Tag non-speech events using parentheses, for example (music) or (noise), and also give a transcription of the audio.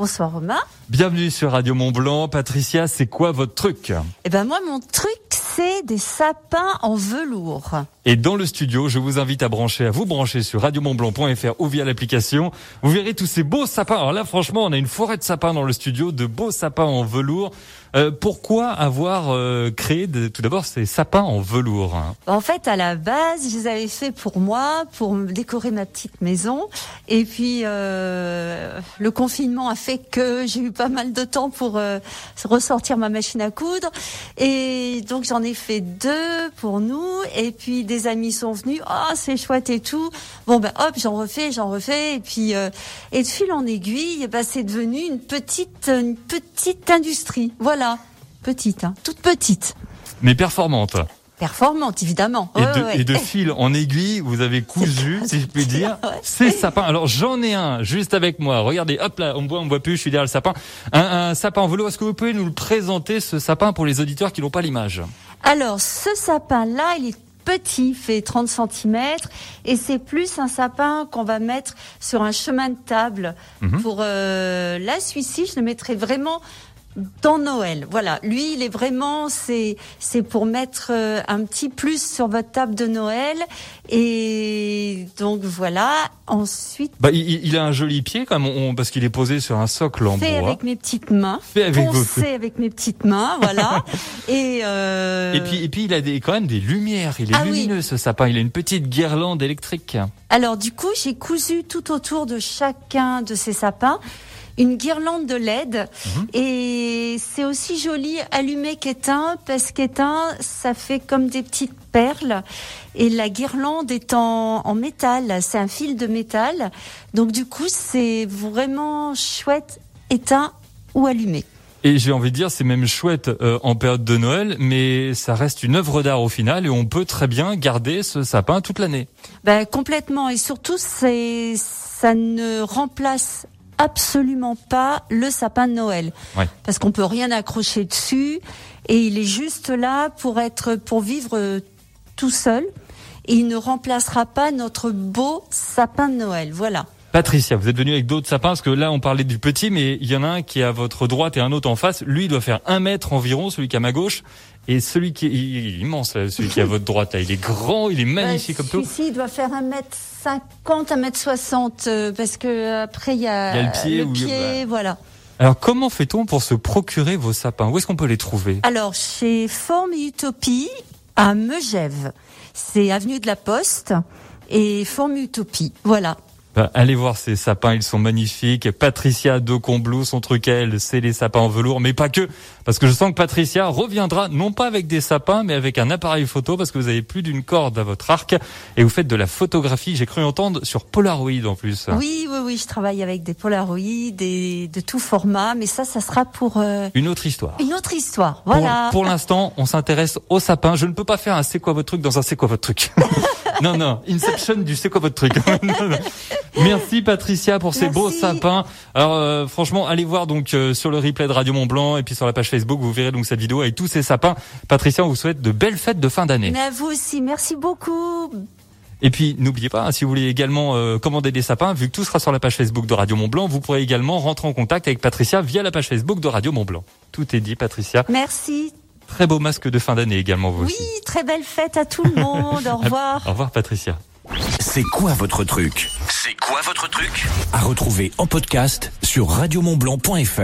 Bonsoir Romain. Bienvenue sur Radio Mont Blanc. Patricia, c'est quoi votre truc? Eh ben moi, mon truc, c'est des sapins en velours. Et dans le studio, je vous invite à brancher, à vous brancher sur radiomontblanc.fr ou via l'application. Vous verrez tous ces beaux sapins. Alors là, franchement, on a une forêt de sapins dans le studio, de beaux sapins en velours. Euh, pourquoi avoir euh, créé de, tout d'abord ces sapins en velours hein? En fait, à la base, je les avais fait pour moi, pour décorer ma petite maison. Et puis, euh, le confinement a fait que j'ai eu pas mal de temps pour ressortir ma machine à coudre. Et donc, j'en ai fait deux pour nous. Et puis, des amis sont venus. Oh, c'est chouette et tout. Bon, ben hop, j'en refais, j'en refais. Et puis, euh, et de fil en aiguille, ben, c'est devenu une petite, une petite industrie. Voilà petite, hein, toute petite. Mais performante. Performante, évidemment. Et, de, et de, fil en aiguille, vous avez cousu, si je puis (laughs) dire, ces sapins. Alors j'en ai un juste avec moi. Regardez, hop là, on voit, on voit plus, je suis derrière le sapin. Un, un sapin en velours. Est-ce que vous pouvez nous le présenter, ce sapin, pour les auditeurs qui n'ont pas l'image? Alors, ce sapin-là, il est petit, fait 30 cm, et c'est plus un sapin qu'on va mettre sur un chemin de table. Mhm. Pour euh, là, celui-ci, je le mettrai vraiment dans Noël. Voilà, lui, il est vraiment, c'est c'est pour mettre euh, un petit plus sur votre table de Noël. Et donc voilà. Ensuite, bah, il, il a un joli pied quand même, parce qu'il est posé sur un socle en fait bois. avec mes petites mains. Fait avec vos... avec mes petites mains, voilà. (laughs) et euh... et puis et puis il a des, quand même des lumières. Il est ah lumineux ce sapin. Il a une petite guirlande électrique. Alors du coup, j'ai cousu tout autour de chacun de ces sapins une guirlande de LED mhm. et c'est aussi joli allumé qu'éteint parce qu'éteint ça fait comme des petites perles et la guirlande est en, en métal, c'est un fil de métal donc du coup c'est vraiment chouette éteint ou allumé. Et j'ai envie de dire, c'est même chouette euh, en période de Noël, mais ça reste une œuvre d'art au final, et on peut très bien garder ce sapin toute l'année. Ben, complètement, et surtout, c'est ça ne remplace absolument pas le sapin de Noël. Parce qu'on peut rien accrocher dessus et il est juste là pour être, pour vivre euh, tout seul et il ne remplacera pas notre beau sapin de Noël. Voilà. Patricia, vous êtes venue avec d'autres sapins parce que là on parlait du petit, mais il y en a un qui est à votre droite et un autre en face. Lui il doit faire un mètre environ, celui qui est à ma gauche. Et celui qui est, il est immense, celui qui est à votre droite, là. il est grand, il est magnifique comme tout. Ici, il doit faire un mètre 50, un mètre 60, euh, parce que après il y a, le pied, le pied voilà. Alors comment fait-on pour se procurer vos sapins? Où est-ce qu'on peut les trouver? Alors chez Forme Utopie à Megève. C'est avenue de la Poste et Forme Utopie. Voilà. Bah, allez voir ces sapins, ils sont magnifiques. Patricia de Combloux, son truc elle, c'est les sapins en velours, mais pas que. Parce que je sens que Patricia reviendra non pas avec des sapins, mais avec un appareil photo, parce que vous avez plus d'une corde à votre arc et vous faites de la photographie. J'ai cru entendre sur Polaroid en plus. Oui, oui, oui, je travaille avec des Polaroid, des, de tout format, mais ça, ça sera pour euh, une autre histoire. Une autre histoire, voilà. Pour, pour l'instant, on s'intéresse aux sapins. Je ne peux pas faire un c'est quoi votre truc dans un c'est quoi votre truc? (laughs) non, non, Inception du c'est quoi votre truc. (laughs) Merci Patricia pour ces beaux sapins. Alors euh, franchement, allez voir donc euh, sur le replay de Radio Mont Blanc et puis sur la page Facebook, vous verrez donc cette vidéo avec tous ces sapins. Patricia, on vous souhaite de belles fêtes de fin d'année. Mais à vous aussi, merci beaucoup. Et puis n'oubliez pas, hein, si vous voulez également euh, commander des sapins, vu que tout sera sur la page Facebook de Radio Mont Blanc, vous pourrez également rentrer en contact avec Patricia via la page Facebook de Radio Mont Blanc. Tout est dit, Patricia. Merci. Très beau masque de fin d'année également, vous oui, aussi. Très belle fête à tout le monde. (laughs) Au revoir. Au revoir, Patricia. C'est quoi votre truc? C'est quoi votre truc? À retrouver en podcast sur radiomontblanc.fr.